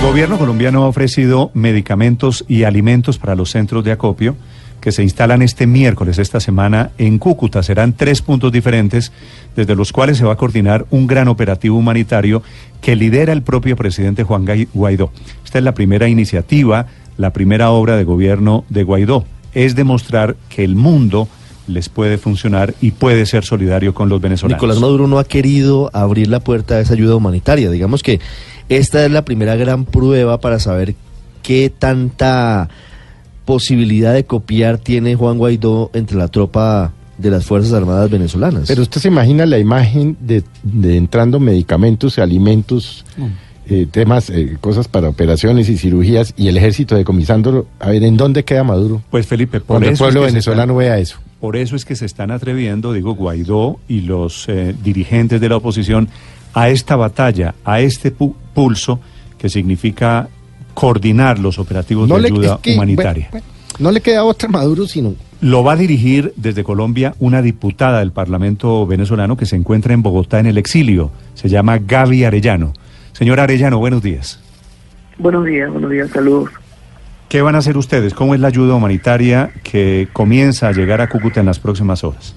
El gobierno colombiano ha ofrecido medicamentos y alimentos para los centros de acopio que se instalan este miércoles, esta semana, en Cúcuta. Serán tres puntos diferentes, desde los cuales se va a coordinar un gran operativo humanitario que lidera el propio presidente Juan Guaidó. Esta es la primera iniciativa, la primera obra de gobierno de Guaidó. Es demostrar que el mundo les puede funcionar y puede ser solidario con los venezolanos. Nicolás Maduro no ha querido abrir la puerta a esa ayuda humanitaria. Digamos que esta es la primera gran prueba para saber qué tanta posibilidad de copiar tiene Juan Guaidó entre la tropa de las Fuerzas Armadas venezolanas. Pero usted se imagina la imagen de, entrando medicamentos, alimentos, mm. eh, temas, eh, cosas para operaciones y cirugías y el ejército decomisándolo. A ver, ¿en dónde queda Maduro? Pues Felipe, por Cuando el pueblo venezolano vea eso. Por eso es que se están atreviendo, digo, Guaidó y los eh, dirigentes de la oposición a esta batalla, a este pulso que significa coordinar los operativos de ayuda humanitaria. no le queda otra Maduro sino... Lo va a dirigir desde Colombia una diputada del Parlamento venezolano que se encuentra en Bogotá en el exilio. Se llama Gaby Arellano. Señora Arellano, buenos días. Buenos días, buenos días, saludos. ¿Qué van a hacer ustedes? ¿Cómo es la ayuda humanitaria que comienza a llegar a Cúcuta en las próximas horas?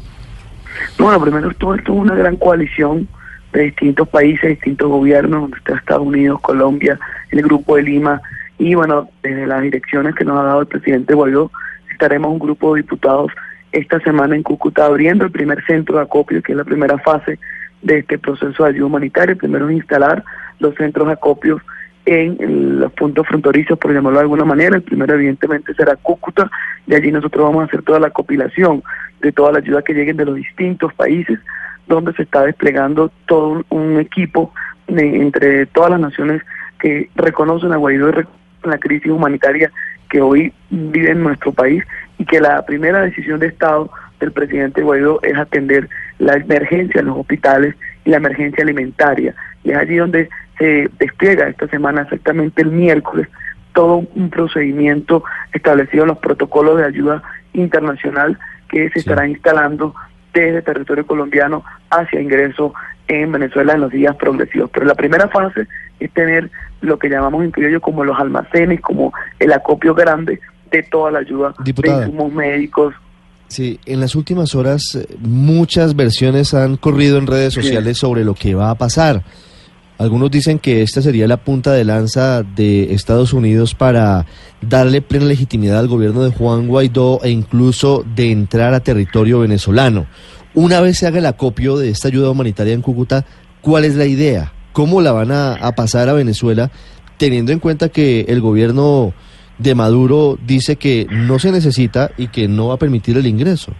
Bueno, primero todo esto es una gran coalición de distintos países, distintos gobiernos, Estados Unidos, Colombia, el Grupo de Lima, y bueno, desde las direcciones que nos ha dado el presidente Guaidó, estaremos un grupo de diputados esta semana en Cúcuta abriendo el primer centro de acopio, que es la primera fase de este proceso de ayuda humanitaria. Primero instalar los centros de acopio en los puntos fronterizos, por llamarlo de alguna manera. El primero, evidentemente, será Cúcuta, y allí nosotros vamos a hacer toda la compilación de toda la ayuda que lleguen de los distintos países, donde se está desplegando todo un, equipo entre todas las naciones que reconocen a Guaidó y la crisis humanitaria que hoy vive en nuestro país y que la primera decisión de Estado del presidente Guaidó es atender la emergencia en los hospitales y la emergencia alimentaria. Y es allí donde se despliega esta semana, exactamente el miércoles, todo un procedimiento establecido en los protocolos de ayuda internacional que se estará instalando desde territorio colombiano hacia ingreso en Venezuela en los días progresivos. Pero la primera fase es tener lo que llamamos en criollo como los almacenes, como el acopio grande de toda la ayuda de insumos médicos. Sí, en las últimas horas eh, muchas versiones han corrido en redes sociales sobre lo que va a pasar. Algunos dicen que esta sería la punta de lanza de Estados Unidos para darle plena legitimidad al gobierno de Juan Guaidó e incluso de entrar a territorio venezolano. Una vez se haga el acopio de esta ayuda humanitaria en Cúcuta, ¿cuál es la idea? ¿Cómo la van a, pasar a Venezuela teniendo en cuenta que el gobierno de Maduro dice que no se necesita y que no va a permitir el ingreso?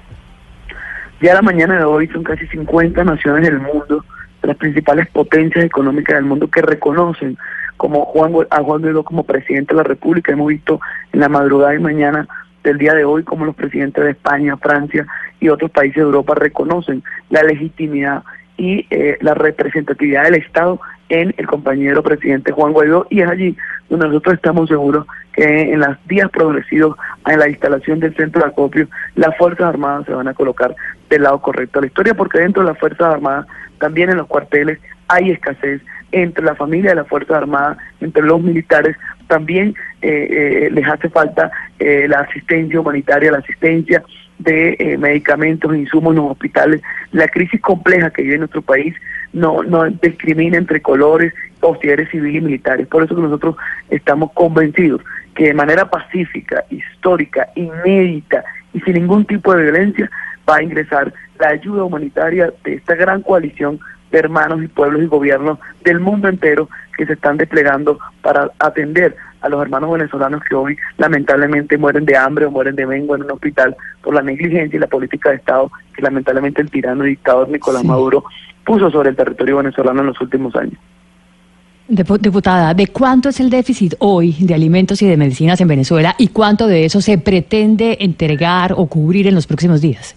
Ya la mañana de hoy son casi 50 naciones del mundo las principales potencias económicas del mundo que reconocen como Juan, a Juan Guaidó como presidente de la República. Hemos visto en la madrugada y mañana del día de hoy como los presidentes de España, Francia y otros países de Europa reconocen la legitimidad y eh, la representatividad del Estado en el compañero presidente Juan Guaidó y es allí donde nosotros estamos seguros que en los días progresivos en la instalación del centro de acopio las Fuerzas Armadas se van a colocar del lado correcto de la historia porque dentro de las Fuerzas Armadas también en los cuarteles hay escasez entre la familia de las Fuerzas Armadas, entre los militares, también eh, eh, les hace falta eh, la asistencia humanitaria, la asistencia de medicamentos, insumos en los hospitales. La crisis compleja que vive nuestro país no, no discrimina entre colores o si eres civil y militares. Por eso que nosotros estamos convencidos que de manera pacífica, histórica, inédita y sin ningún tipo de violencia va a ingresar la ayuda humanitaria de esta gran coalición de hermanos y pueblos y gobiernos del mundo entero que se están desplegando para atender a los hermanos venezolanos que hoy lamentablemente mueren de hambre o mueren de mengo en un hospital por la negligencia y la política de Estado que lamentablemente el tirano y dictador Nicolás Maduro puso sobre el territorio venezolano en los últimos años. Diputada, ¿de cuánto es el déficit hoy de alimentos y de medicinas en Venezuela y cuánto de eso se pretende entregar o cubrir en los próximos días?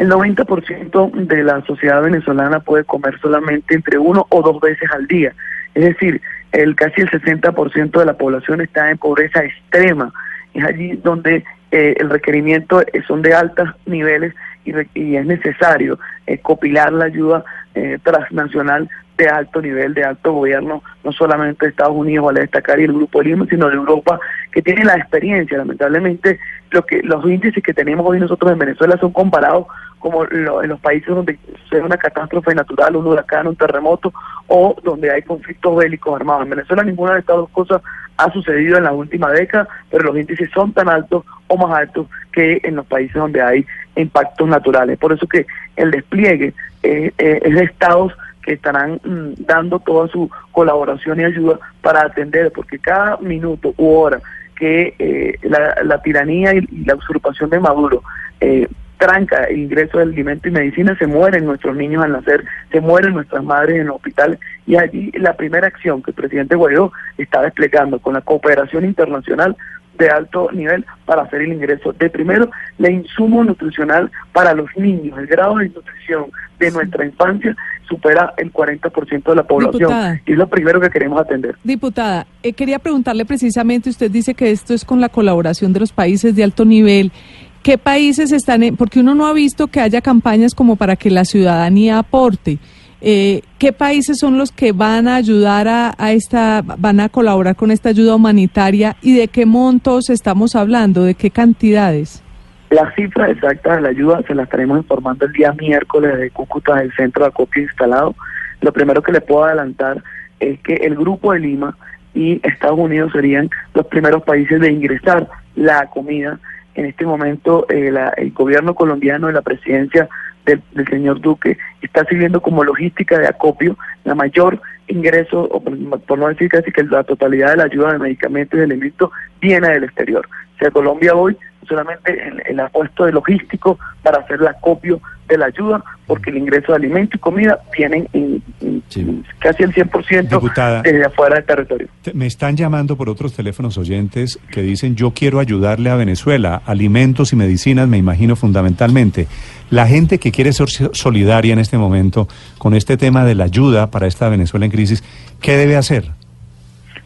El 90% de la sociedad venezolana puede comer solamente entre uno o dos veces al día. Es decir, el casi el 60% de la población está en pobreza extrema. Es allí donde eh, el requerimiento son de altos niveles y, es necesario eh, copilar la ayuda eh, transnacional de alto nivel, de alto gobierno, no solamente de Estados Unidos, vale destacar, y el Grupo Lima, sino de Europa, que tiene la experiencia. Lamentablemente, lo que los índices que tenemos hoy nosotros en Venezuela son comparados como en los países donde se una catástrofe natural, un huracán, un terremoto, o donde hay conflictos bélicos armados. En Venezuela ninguna de estas dos cosas ha sucedido en la última década, pero los índices son tan altos o más altos que en los países donde hay impactos naturales. Por eso que el despliegue eh, eh, es de estados que estarán mm, dando toda su colaboración y ayuda para atender, porque cada minuto u hora que eh, la, tiranía y, la usurpación de Maduro eh, tranca el ingreso de alimento y medicina, se mueren nuestros niños al nacer, se mueren nuestras madres en los hospitales. Y allí la primera acción que el presidente Guaidó está desplegando con la cooperación internacional de alto nivel para hacer el ingreso de primero la insumo nutricional para los niños. El grado de nutrición de nuestra infancia supera el 40% de la población y es lo primero que queremos atender. Diputada, eh, quería preguntarle precisamente, usted dice que esto es con la colaboración de los países de alto nivel. ¿Qué países están en, porque uno no ha visto que haya campañas como para que la ciudadanía aporte? Eh, ¿Qué países son los que van a ayudar a, esta, van a colaborar con esta ayuda humanitaria y de qué montos estamos hablando, de qué cantidades? La cifra exacta de la ayuda se la estaremos informando el día miércoles de Cúcuta, del centro de acopio instalado. Lo primero que le puedo adelantar es que el Grupo de Lima y Estados Unidos serían los primeros países de ingresar la comida. En este momento eh, el gobierno colombiano y la presidencia del, señor Duque está sirviendo como logística de acopio la mayor ingreso, o por, no decir casi que la totalidad de la ayuda de medicamentos y alimentos viene del exterior. O sea, Colombia hoy solamente el, el apuesto de logístico para hacer el acopio de la ayuda, porque el ingreso de alimentos y comida vienen en, casi el 100% desde afuera del territorio. Me están llamando por otros teléfonos oyentes que dicen yo quiero ayudarle a Venezuela, alimentos y medicinas, me imagino fundamentalmente. La gente que quiere ser solidaria en este momento con este tema de la ayuda para esta Venezuela en crisis, ¿qué debe hacer?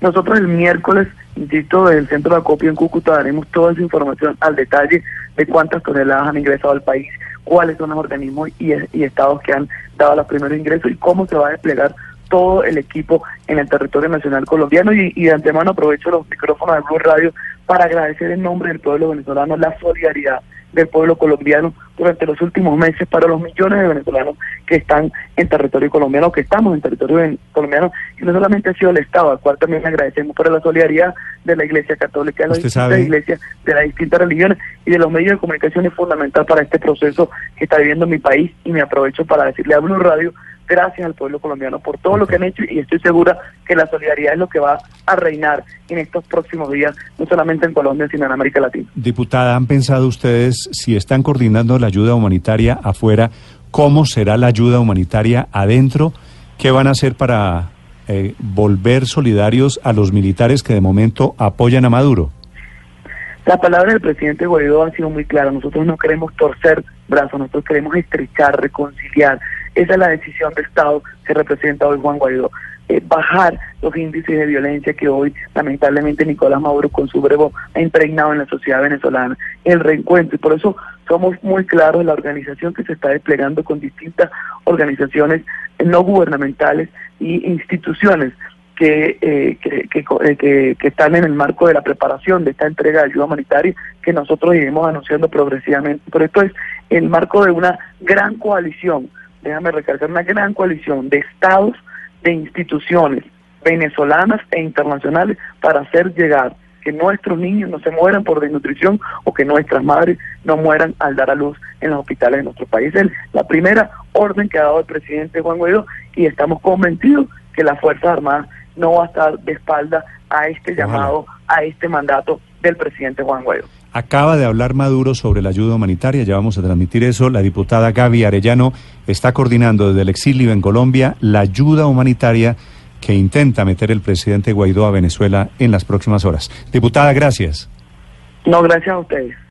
Nosotros el miércoles, insisto, del centro de acopio en Cúcuta daremos toda esa información al detalle de cuántas toneladas han ingresado al país, cuáles son los organismos y, estados que han dado los primeros ingresos y cómo se va a desplegar todo el equipo en el territorio nacional colombiano. Y, y, de antemano aprovecho los micrófonos de Blue Radio para agradecer en nombre del pueblo venezolano la solidaridad del pueblo colombiano durante los últimos meses para los millones de venezolanos que están en territorio colombiano, que estamos en territorio colombiano, y no solamente ha sido el Estado, al cual también agradecemos por la solidaridad de la Iglesia Católica, de las distintas iglesias, de las distintas religiones y de los medios de comunicación es fundamental para este proceso que está viviendo mi país y me aprovecho para decirle a Blue Radio gracias al pueblo colombiano por todo lo que han hecho y estoy segura que la solidaridad es lo que va a reinar en estos próximos días, no solamente en Colombia, sino en América Latina. Diputada, ¿han pensado ustedes si están coordinando la ayuda humanitaria afuera, cómo será la ayuda humanitaria adentro? ¿Qué van a hacer para eh, volver solidarios a los militares que de momento apoyan a Maduro? La palabra del presidente Guaidó ha sido muy clara. Nosotros no queremos torcer brazos, nosotros queremos estrechar, reconciliar. Esa es la decisión de Estado que representa hoy Juan Guaidó. Eh, bajar los índices de violencia que hoy lamentablemente Nicolás Maduro con su brevo ha impregnado en la sociedad venezolana, el reencuentro y por eso somos muy claros la organización que se está desplegando con distintas organizaciones no gubernamentales y instituciones que, eh, que, eh, que, que, están en el marco de la preparación de esta entrega de ayuda humanitaria que nosotros iremos anunciando progresivamente. Pero esto es el marco de una gran coalición, déjame recalcar, una gran coalición de estados, de instituciones venezolanas e internacionales para hacer llegar que nuestros niños no se mueran por desnutrición o que nuestras madres no mueran al dar a luz en los hospitales de nuestro país. Es la primera orden que ha dado el presidente Juan Guaidó y estamos convencidos que las Fuerzas Armadas no va a estar de espalda a este llamado, a este mandato del presidente Juan Guaidó. Acaba de hablar Maduro sobre la ayuda humanitaria, ya vamos a transmitir eso. La diputada Gaby Arellano está coordinando desde el exilio en Colombia la ayuda humanitaria que intenta meter el presidente Guaidó a Venezuela en las próximas horas. Diputada, gracias. No, gracias a ustedes.